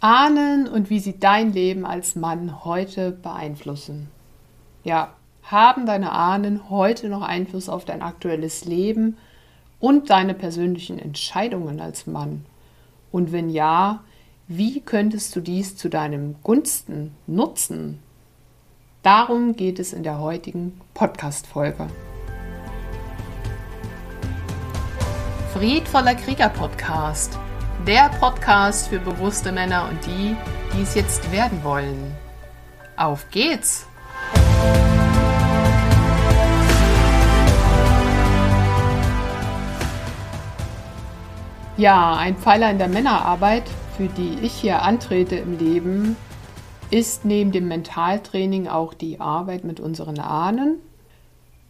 Ahnen und wie sie dein Leben als Mann heute beeinflussen. Ja, haben deine Ahnen heute noch Einfluss auf dein aktuelles Leben und deine persönlichen Entscheidungen als Mann? Und wenn ja, wie könntest du dies zu deinem Gunsten nutzen? Darum geht es in der heutigen Podcast-Folge. Friedvoller Krieger Podcast der Podcast für bewusste Männer und die, die es jetzt werden wollen. Auf geht's! Ja, ein Pfeiler in der Männerarbeit, für die ich hier antrete im Leben, ist neben dem Mentaltraining auch die Arbeit mit unseren Ahnen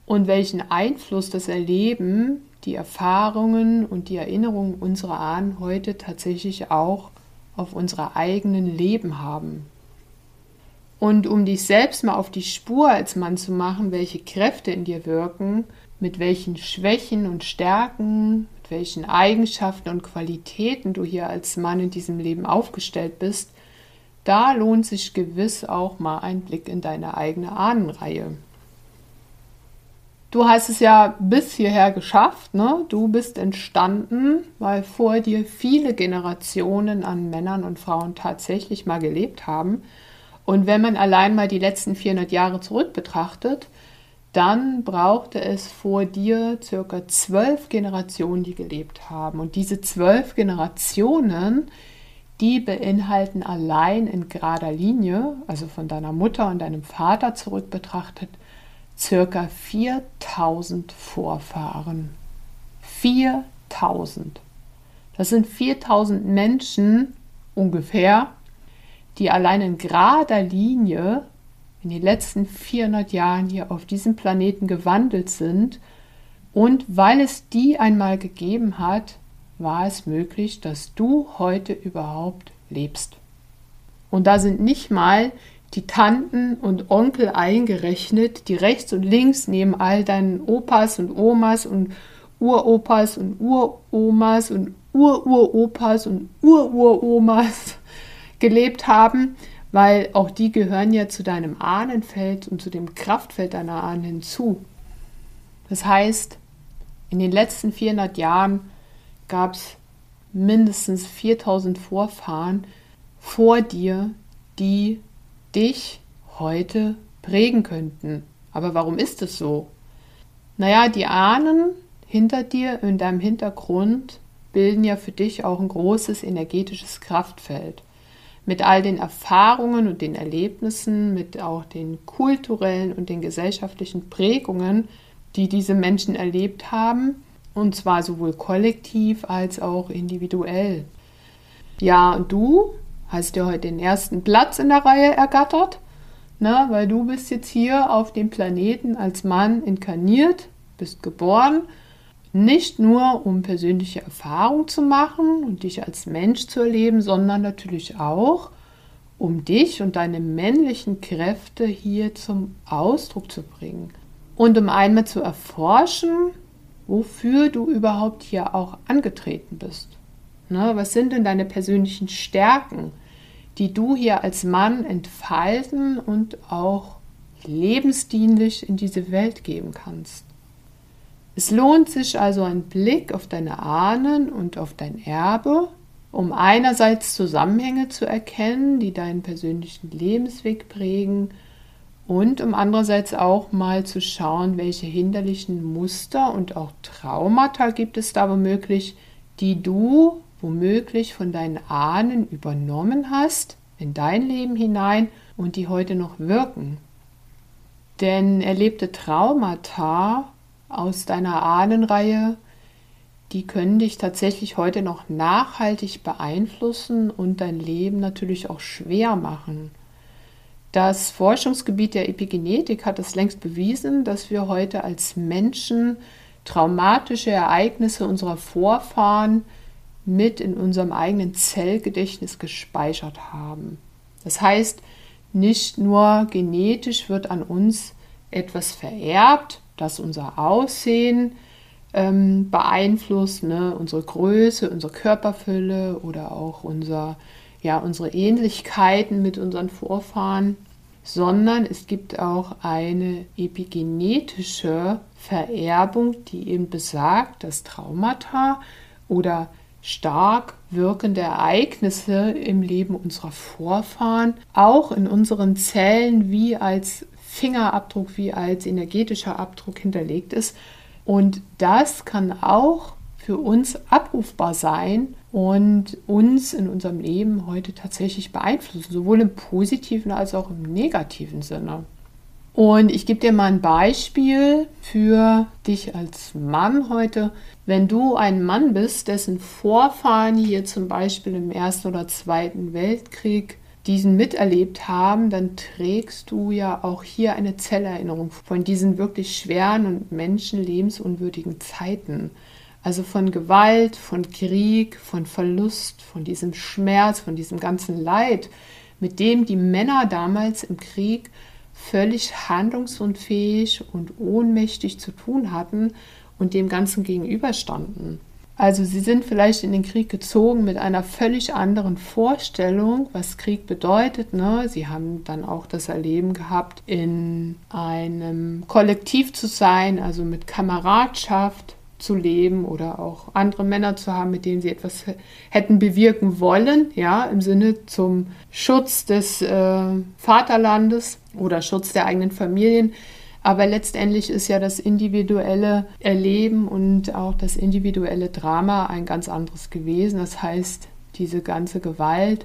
und welchen Einfluss das Erleben die Erfahrungen und die Erinnerungen unserer Ahnen heute tatsächlich auch auf unsere eigenen Leben haben. Und um dich selbst mal auf die Spur als Mann zu machen, welche Kräfte in dir wirken, mit welchen Schwächen und Stärken, mit welchen Eigenschaften und Qualitäten du hier als Mann in diesem Leben aufgestellt bist, da lohnt sich gewiss auch mal ein Blick in deine eigene Ahnenreihe. Du hast es ja bis hierher geschafft, ne? Du bist entstanden, weil vor dir viele Generationen an Männern und Frauen tatsächlich mal gelebt haben. Und wenn man allein mal die letzten 400 Jahre zurück betrachtet, dann brauchte es vor dir circa zwölf Generationen, die gelebt haben. Und diese zwölf Generationen, die beinhalten allein in gerader Linie, also von deiner Mutter und deinem Vater zurück betrachtet, circa 4000 Vorfahren. 4000. Das sind 4000 Menschen ungefähr, die allein in gerader Linie in den letzten 400 Jahren hier auf diesem Planeten gewandelt sind. Und weil es die einmal gegeben hat, war es möglich, dass du heute überhaupt lebst. Und da sind nicht mal die Tanten und Onkel eingerechnet, die rechts und links neben all deinen Opas und Omas und Uropas und Uromas und Ururopas und Ururomas gelebt haben, weil auch die gehören ja zu deinem Ahnenfeld und zu dem Kraftfeld deiner Ahnen hinzu. Das heißt, in den letzten 400 Jahren gab es mindestens 4000 Vorfahren vor dir, die dich heute prägen könnten. Aber warum ist es so? Naja, die Ahnen hinter dir, in deinem Hintergrund, bilden ja für dich auch ein großes energetisches Kraftfeld. Mit all den Erfahrungen und den Erlebnissen, mit auch den kulturellen und den gesellschaftlichen Prägungen, die diese Menschen erlebt haben, und zwar sowohl kollektiv als auch individuell. Ja, und du hast dir heute den ersten Platz in der Reihe ergattert, ne, weil du bist jetzt hier auf dem Planeten als Mann inkarniert, bist geboren, nicht nur um persönliche Erfahrung zu machen und dich als Mensch zu erleben, sondern natürlich auch, um dich und deine männlichen Kräfte hier zum Ausdruck zu bringen. Und um einmal zu erforschen, wofür du überhaupt hier auch angetreten bist. Ne, was sind denn deine persönlichen Stärken, die du hier als Mann entfalten und auch lebensdienlich in diese Welt geben kannst? Es lohnt sich also ein Blick auf deine Ahnen und auf dein Erbe, um einerseits Zusammenhänge zu erkennen, die deinen persönlichen Lebensweg prägen, und um andererseits auch mal zu schauen, welche hinderlichen Muster und auch Traumata gibt es da womöglich, die du womöglich von deinen Ahnen übernommen hast in dein Leben hinein und die heute noch wirken. Denn erlebte Traumata aus deiner Ahnenreihe, die können dich tatsächlich heute noch nachhaltig beeinflussen und dein Leben natürlich auch schwer machen. Das Forschungsgebiet der Epigenetik hat es längst bewiesen, dass wir heute als Menschen traumatische Ereignisse unserer Vorfahren mit in unserem eigenen Zellgedächtnis gespeichert haben. Das heißt, nicht nur genetisch wird an uns etwas vererbt, das unser Aussehen ähm, beeinflusst, ne? unsere Größe, unsere Körperfülle oder auch unser, ja unsere Ähnlichkeiten mit unseren Vorfahren, sondern es gibt auch eine epigenetische Vererbung, die eben besagt, dass Traumata oder stark wirkende Ereignisse im Leben unserer Vorfahren auch in unseren Zellen wie als Fingerabdruck, wie als energetischer Abdruck hinterlegt ist. Und das kann auch für uns abrufbar sein und uns in unserem Leben heute tatsächlich beeinflussen, sowohl im positiven als auch im negativen Sinne. Und ich gebe dir mal ein Beispiel für dich als Mann heute. Wenn du ein Mann bist, dessen Vorfahren hier zum Beispiel im Ersten oder Zweiten Weltkrieg diesen miterlebt haben, dann trägst du ja auch hier eine Zellerinnerung von diesen wirklich schweren und menschenlebensunwürdigen Zeiten. Also von Gewalt, von Krieg, von Verlust, von diesem Schmerz, von diesem ganzen Leid, mit dem die Männer damals im Krieg völlig handlungsunfähig und ohnmächtig zu tun hatten und dem Ganzen gegenüberstanden. Also sie sind vielleicht in den Krieg gezogen mit einer völlig anderen Vorstellung, was Krieg bedeutet. Ne? Sie haben dann auch das Erleben gehabt, in einem Kollektiv zu sein, also mit Kameradschaft, zu leben oder auch andere Männer zu haben, mit denen sie etwas hätten bewirken wollen, ja, im Sinne zum Schutz des äh, Vaterlandes oder Schutz der eigenen Familien. Aber letztendlich ist ja das individuelle Erleben und auch das individuelle Drama ein ganz anderes gewesen. Das heißt, diese ganze Gewalt,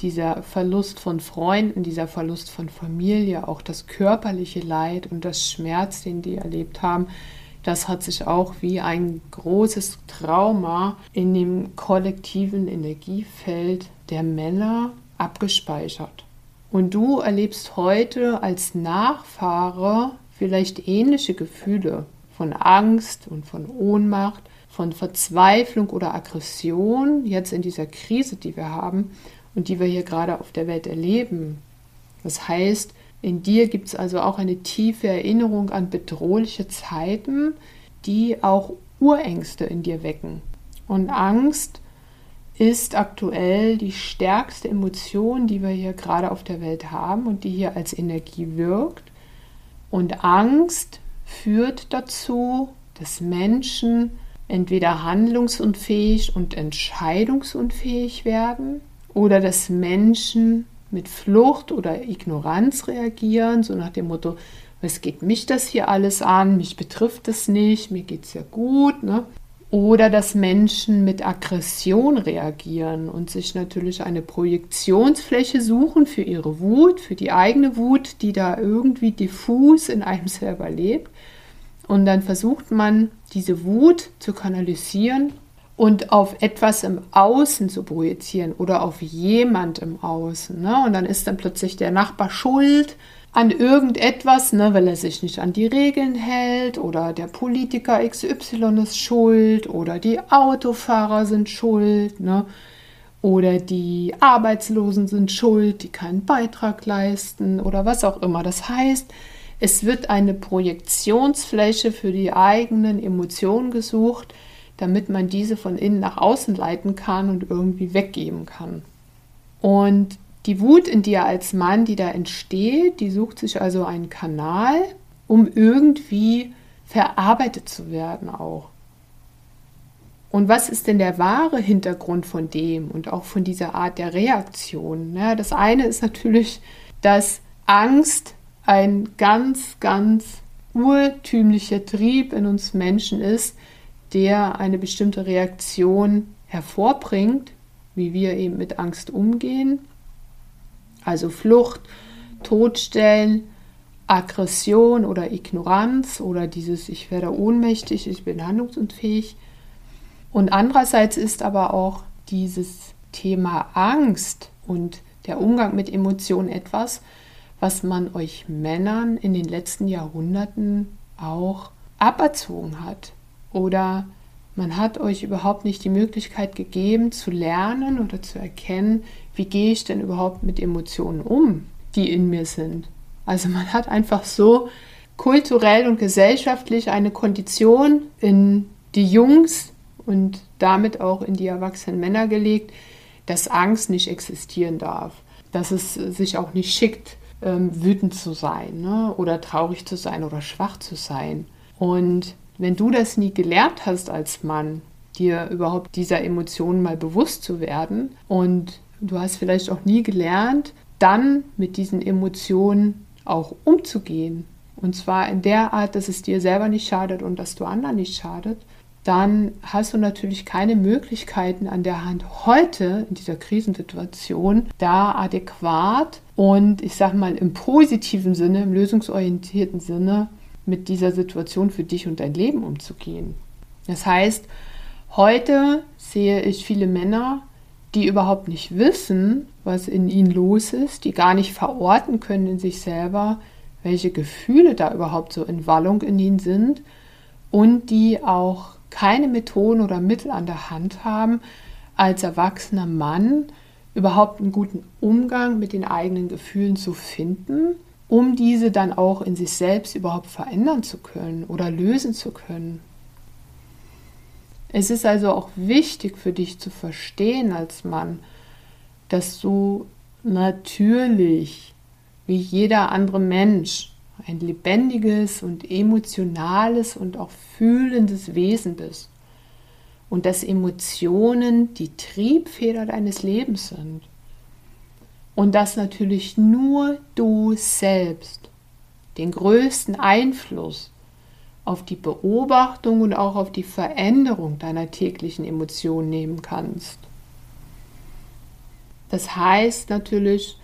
dieser Verlust von Freunden, dieser Verlust von Familie, auch das körperliche Leid und das Schmerz, den die erlebt haben, das hat sich auch wie ein großes Trauma in dem kollektiven Energiefeld der Männer abgespeichert. Und du erlebst heute als Nachfahre vielleicht ähnliche Gefühle von Angst und von Ohnmacht, von Verzweiflung oder Aggression jetzt in dieser Krise, die wir haben und die wir hier gerade auf der Welt erleben. Das heißt, in dir gibt es also auch eine tiefe Erinnerung an bedrohliche Zeiten, die auch Urängste in dir wecken. Und Angst ist aktuell die stärkste Emotion, die wir hier gerade auf der Welt haben und die hier als Energie wirkt. Und Angst führt dazu, dass Menschen entweder handlungsunfähig und entscheidungsunfähig werden oder dass Menschen mit Flucht oder Ignoranz reagieren, so nach dem Motto, was geht mich das hier alles an, mich betrifft das nicht, mir geht es ja gut. Ne? Oder dass Menschen mit Aggression reagieren und sich natürlich eine Projektionsfläche suchen für ihre Wut, für die eigene Wut, die da irgendwie diffus in einem selber lebt. Und dann versucht man, diese Wut zu kanalisieren und auf etwas im Außen zu projizieren oder auf jemand im Außen. Ne? Und dann ist dann plötzlich der Nachbar schuld an irgendetwas, ne, weil er sich nicht an die Regeln hält oder der Politiker XY ist schuld oder die Autofahrer sind schuld ne, oder die Arbeitslosen sind schuld, die keinen Beitrag leisten oder was auch immer. Das heißt, es wird eine Projektionsfläche für die eigenen Emotionen gesucht, damit man diese von innen nach außen leiten kann und irgendwie weggeben kann. Und die Wut in dir als Mann, die da entsteht, die sucht sich also einen Kanal, um irgendwie verarbeitet zu werden auch. Und was ist denn der wahre Hintergrund von dem und auch von dieser Art der Reaktion? Ja, das eine ist natürlich, dass Angst ein ganz, ganz urtümlicher Trieb in uns Menschen ist, der eine bestimmte Reaktion hervorbringt, wie wir eben mit Angst umgehen. Also Flucht, Todstellen, Aggression oder Ignoranz oder dieses Ich werde ohnmächtig, ich bin handlungsunfähig. Und andererseits ist aber auch dieses Thema Angst und der Umgang mit Emotionen etwas, was man euch Männern in den letzten Jahrhunderten auch aberzogen hat oder man hat euch überhaupt nicht die Möglichkeit gegeben zu lernen oder zu erkennen, wie gehe ich denn überhaupt mit Emotionen um, die in mir sind. Also man hat einfach so kulturell und gesellschaftlich eine Kondition in die Jungs und damit auch in die erwachsenen Männer gelegt, dass Angst nicht existieren darf, dass es sich auch nicht schickt, ähm, wütend zu sein ne? oder traurig zu sein oder schwach zu sein. Und wenn du das nie gelernt hast als Mann, dir überhaupt dieser Emotionen mal bewusst zu werden und du hast vielleicht auch nie gelernt, dann mit diesen Emotionen auch umzugehen. Und zwar in der Art, dass es dir selber nicht schadet und dass du anderen nicht schadet, dann hast du natürlich keine Möglichkeiten an der Hand heute in dieser Krisensituation da adäquat und ich sage mal im positiven Sinne, im lösungsorientierten Sinne mit dieser Situation für dich und dein Leben umzugehen. Das heißt, heute sehe ich viele Männer, die überhaupt nicht wissen, was in ihnen los ist, die gar nicht verorten können in sich selber, welche Gefühle da überhaupt so in Wallung in ihnen sind und die auch keine Methoden oder Mittel an der Hand haben, als erwachsener Mann überhaupt einen guten Umgang mit den eigenen Gefühlen zu finden, um diese dann auch in sich selbst überhaupt verändern zu können oder lösen zu können. Es ist also auch wichtig für dich zu verstehen als Mann, dass du natürlich, wie jeder andere Mensch, ein lebendiges und emotionales und auch fühlendes Wesen bist. Und dass Emotionen die Triebfeder deines Lebens sind. Und dass natürlich nur du selbst den größten Einfluss auf die Beobachtung und auch auf die Veränderung deiner täglichen Emotionen nehmen kannst. Das heißt natürlich,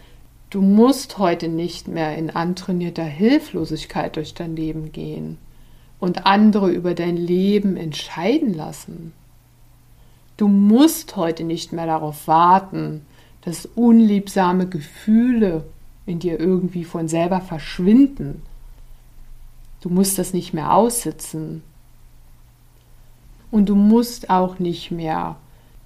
Du musst heute nicht mehr in antrainierter Hilflosigkeit durch dein Leben gehen und andere über dein Leben entscheiden lassen. Du musst heute nicht mehr darauf warten, dass unliebsame Gefühle in dir irgendwie von selber verschwinden. Du musst das nicht mehr aussitzen. Und du musst auch nicht mehr,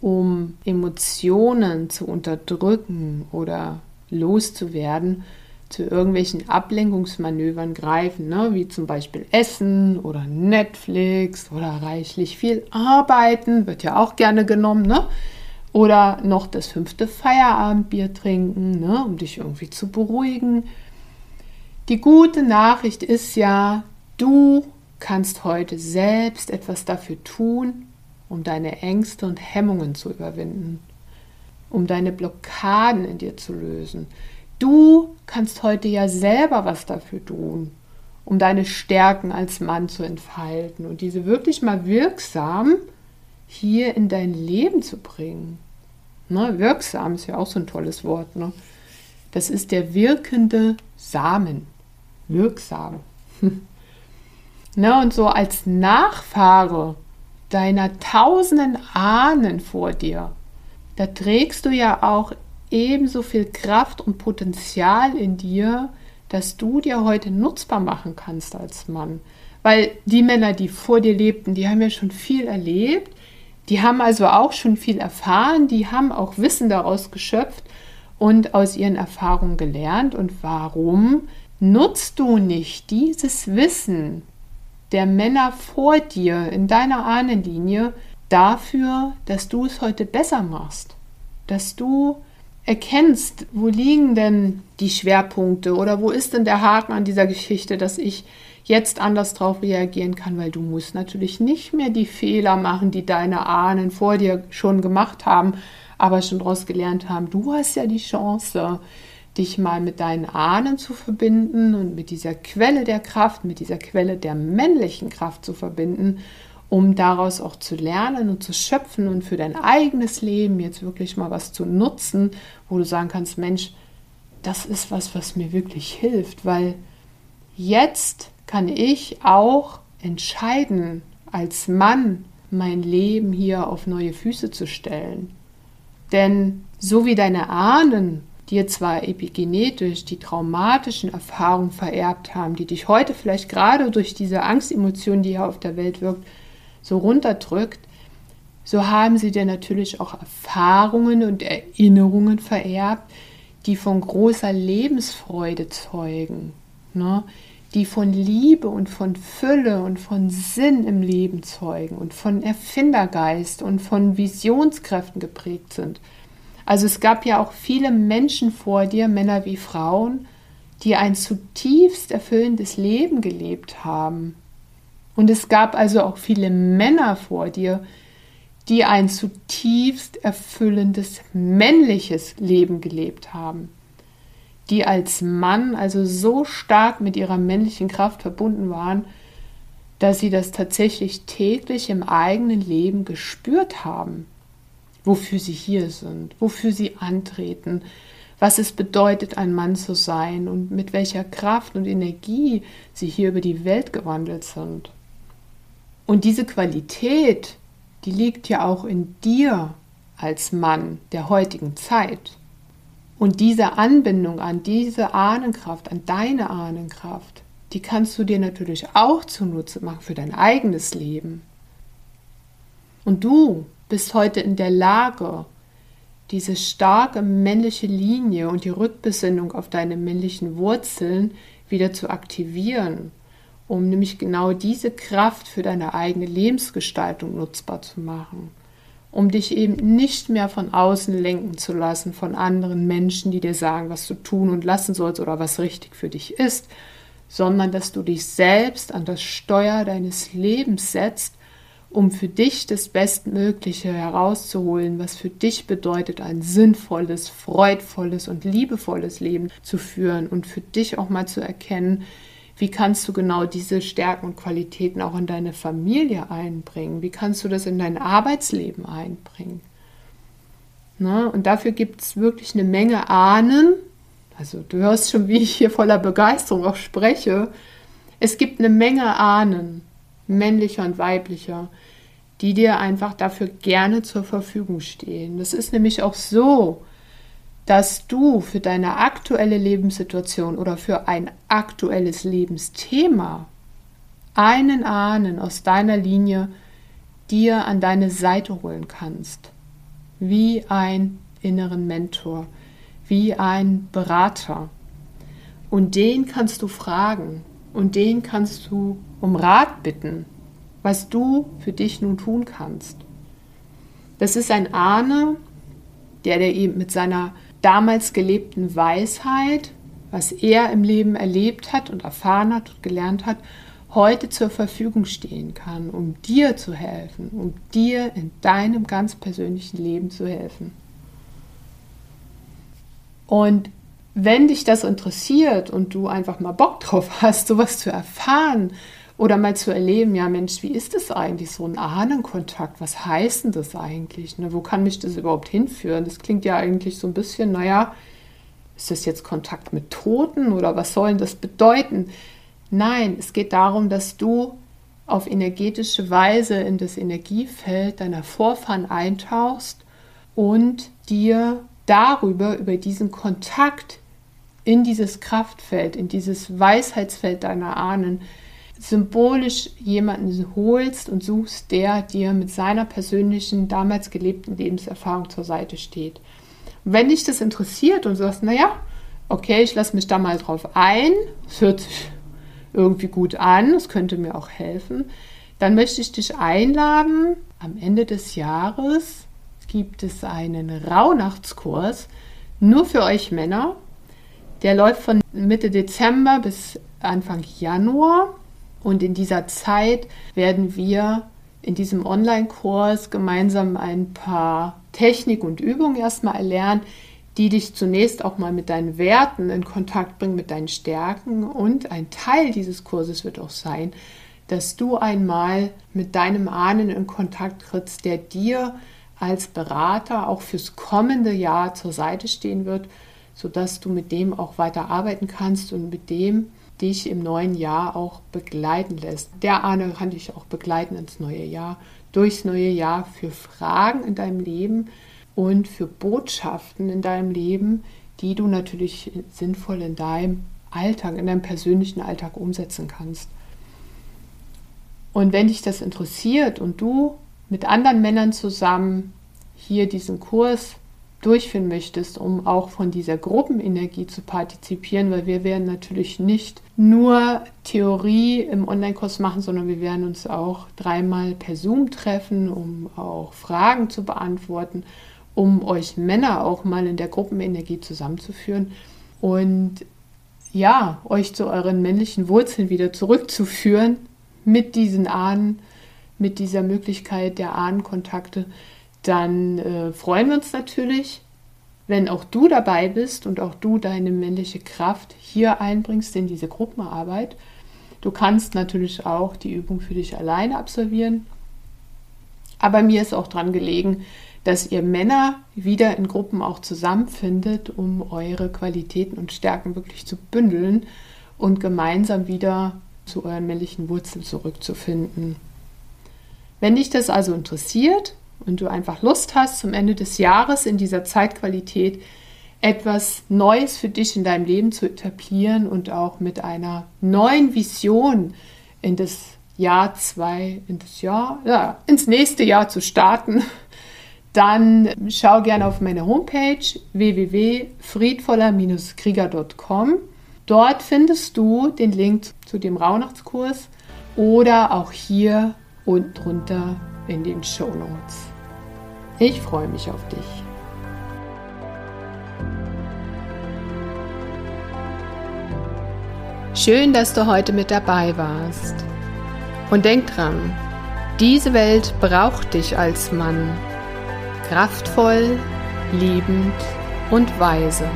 um Emotionen zu unterdrücken oder loszuwerden, zu irgendwelchen Ablenkungsmanövern greifen, ne? wie zum Beispiel Essen oder Netflix oder reichlich viel Arbeiten, wird ja auch gerne genommen, ne? Oder noch das fünfte Feierabendbier trinken, ne? um dich irgendwie zu beruhigen. Die gute Nachricht ist ja, du kannst heute selbst etwas dafür tun, um deine Ängste und Hemmungen zu überwinden um deine Blockaden in dir zu lösen. Du kannst heute ja selber was dafür tun, um deine Stärken als Mann zu entfalten und diese wirklich mal wirksam hier in dein Leben zu bringen. Ne, wirksam ist ja auch so ein tolles Wort. Ne? Das ist der wirkende Samen. Wirksam. ne, und so als Nachfahre deiner tausenden Ahnen vor dir da trägst du ja auch ebenso viel Kraft und Potenzial in dir, dass du dir heute nutzbar machen kannst als Mann. Weil die Männer, die vor dir lebten, die haben ja schon viel erlebt, die haben also auch schon viel erfahren, die haben auch Wissen daraus geschöpft und aus ihren Erfahrungen gelernt. Und warum nutzt du nicht dieses Wissen der Männer vor dir in deiner Ahnenlinie dafür, dass du es heute besser machst, dass du erkennst, wo liegen denn die Schwerpunkte oder wo ist denn der Haken an dieser Geschichte, dass ich jetzt anders darauf reagieren kann, weil du musst natürlich nicht mehr die Fehler machen, die deine Ahnen vor dir schon gemacht haben, aber schon daraus gelernt haben. Du hast ja die Chance, dich mal mit deinen Ahnen zu verbinden und mit dieser Quelle der Kraft, mit dieser Quelle der männlichen Kraft zu verbinden um daraus auch zu lernen und zu schöpfen und für dein eigenes Leben jetzt wirklich mal was zu nutzen, wo du sagen kannst, Mensch, das ist was, was mir wirklich hilft, weil jetzt kann ich auch entscheiden, als Mann mein Leben hier auf neue Füße zu stellen. Denn so wie deine Ahnen dir zwar epigenetisch die traumatischen Erfahrungen vererbt haben, die dich heute vielleicht gerade durch diese Angstemotion, die hier auf der Welt wirkt, so runterdrückt, so haben sie dir natürlich auch Erfahrungen und Erinnerungen vererbt, die von großer Lebensfreude zeugen, ne? die von Liebe und von Fülle und von Sinn im Leben zeugen und von Erfindergeist und von Visionskräften geprägt sind. Also es gab ja auch viele Menschen vor dir, Männer wie Frauen, die ein zutiefst erfüllendes Leben gelebt haben. Und es gab also auch viele Männer vor dir, die ein zutiefst erfüllendes männliches Leben gelebt haben, die als Mann also so stark mit ihrer männlichen Kraft verbunden waren, dass sie das tatsächlich täglich im eigenen Leben gespürt haben, wofür sie hier sind, wofür sie antreten, was es bedeutet, ein Mann zu sein und mit welcher Kraft und Energie sie hier über die Welt gewandelt sind. Und diese Qualität, die liegt ja auch in dir als Mann der heutigen Zeit. Und diese Anbindung an diese Ahnenkraft, an deine Ahnenkraft, die kannst du dir natürlich auch zunutze machen für dein eigenes Leben. Und du bist heute in der Lage, diese starke männliche Linie und die Rückbesinnung auf deine männlichen Wurzeln wieder zu aktivieren, um nämlich genau diese Kraft für deine eigene Lebensgestaltung nutzbar zu machen, um dich eben nicht mehr von außen lenken zu lassen von anderen Menschen, die dir sagen, was du tun und lassen sollst oder was richtig für dich ist, sondern dass du dich selbst an das Steuer deines Lebens setzt, um für dich das Bestmögliche herauszuholen, was für dich bedeutet, ein sinnvolles, freudvolles und liebevolles Leben zu führen und für dich auch mal zu erkennen, wie kannst du genau diese Stärken und Qualitäten auch in deine Familie einbringen? Wie kannst du das in dein Arbeitsleben einbringen? Ne? Und dafür gibt es wirklich eine Menge Ahnen, also du hörst schon, wie ich hier voller Begeisterung auch spreche. Es gibt eine Menge Ahnen, männlicher und weiblicher, die dir einfach dafür gerne zur Verfügung stehen. Das ist nämlich auch so, dass du für deine aktuelle Lebenssituation oder für ein aktuelles Lebensthema einen Ahnen aus deiner Linie dir an deine Seite holen kannst, wie ein inneren Mentor, wie ein Berater. Und den kannst du fragen und den kannst du um Rat bitten, was du für dich nun tun kannst. Das ist ein Ahne, der dir eben mit seiner damals gelebten Weisheit, was er im Leben erlebt hat und erfahren hat und gelernt hat, heute zur Verfügung stehen kann, um dir zu helfen, um dir in deinem ganz persönlichen Leben zu helfen. Und wenn dich das interessiert und du einfach mal Bock drauf hast, sowas zu erfahren oder mal zu erleben, ja Mensch, wie ist das eigentlich, so ein Ahnenkontakt? Was heißt denn das eigentlich? Ne? Wo kann mich das überhaupt hinführen? Das klingt ja eigentlich so ein bisschen, naja, ist das jetzt Kontakt mit Toten oder was soll denn das bedeuten? Nein, es geht darum, dass du auf energetische Weise in das Energiefeld deiner Vorfahren eintauchst und dir darüber, über diesen Kontakt in dieses Kraftfeld, in dieses Weisheitsfeld deiner Ahnen, symbolisch jemanden holst und suchst, der dir mit seiner persönlichen, damals gelebten Lebenserfahrung zur Seite steht. Und wenn dich das interessiert und du sagst, naja, okay, ich lasse mich da mal drauf ein, es hört sich irgendwie gut an, es könnte mir auch helfen, dann möchte ich dich einladen, am Ende des Jahres gibt es einen Rauhnachtskurs nur für euch Männer. Der läuft von Mitte Dezember bis Anfang Januar. Und in dieser Zeit werden wir in diesem Online-Kurs gemeinsam ein paar Technik und Übungen erstmal erlernen, die dich zunächst auch mal mit deinen Werten in Kontakt bringen, mit deinen Stärken. Und ein Teil dieses Kurses wird auch sein, dass du einmal mit deinem Ahnen in Kontakt trittst, der dir als Berater auch fürs kommende Jahr zur Seite stehen wird, sodass du mit dem auch weiter arbeiten kannst und mit dem dich im neuen Jahr auch begleiten lässt. Der Ahne kann dich auch begleiten ins neue Jahr, durchs neue Jahr für Fragen in deinem Leben und für Botschaften in deinem Leben, die du natürlich sinnvoll in deinem Alltag, in deinem persönlichen Alltag umsetzen kannst. Und wenn dich das interessiert und du mit anderen Männern zusammen hier diesen Kurs durchführen möchtest, um auch von dieser Gruppenenergie zu partizipieren, weil wir werden natürlich nicht nur Theorie im Online-Kurs machen, sondern wir werden uns auch dreimal per Zoom treffen, um auch Fragen zu beantworten um euch Männer auch mal in der Gruppenenergie zusammenzuführen und ja, euch zu euren männlichen Wurzeln wieder zurückzuführen mit diesen Ahnen, mit dieser Möglichkeit der Ahnenkontakte, dann äh, freuen wir uns natürlich, wenn auch du dabei bist und auch du deine männliche Kraft hier einbringst in diese Gruppenarbeit. Du kannst natürlich auch die Übung für dich alleine absolvieren. Aber mir ist auch daran gelegen, dass ihr Männer wieder in Gruppen auch zusammenfindet, um eure Qualitäten und Stärken wirklich zu bündeln und gemeinsam wieder zu euren männlichen Wurzeln zurückzufinden. Wenn dich das also interessiert und du einfach Lust hast, zum Ende des Jahres in dieser Zeitqualität etwas Neues für dich in deinem Leben zu etablieren und auch mit einer neuen Vision in das Jahr zwei, in das Jahr, ja, ins nächste Jahr zu starten, dann schau gerne auf meine Homepage www.friedvoller-krieger.com. Dort findest du den Link zu dem Rauhnachtskurs oder auch hier unten drunter in den Show Notes. Ich freue mich auf dich. Schön, dass du heute mit dabei warst. Und denk dran, diese Welt braucht dich als Mann kraftvoll, liebend und weise.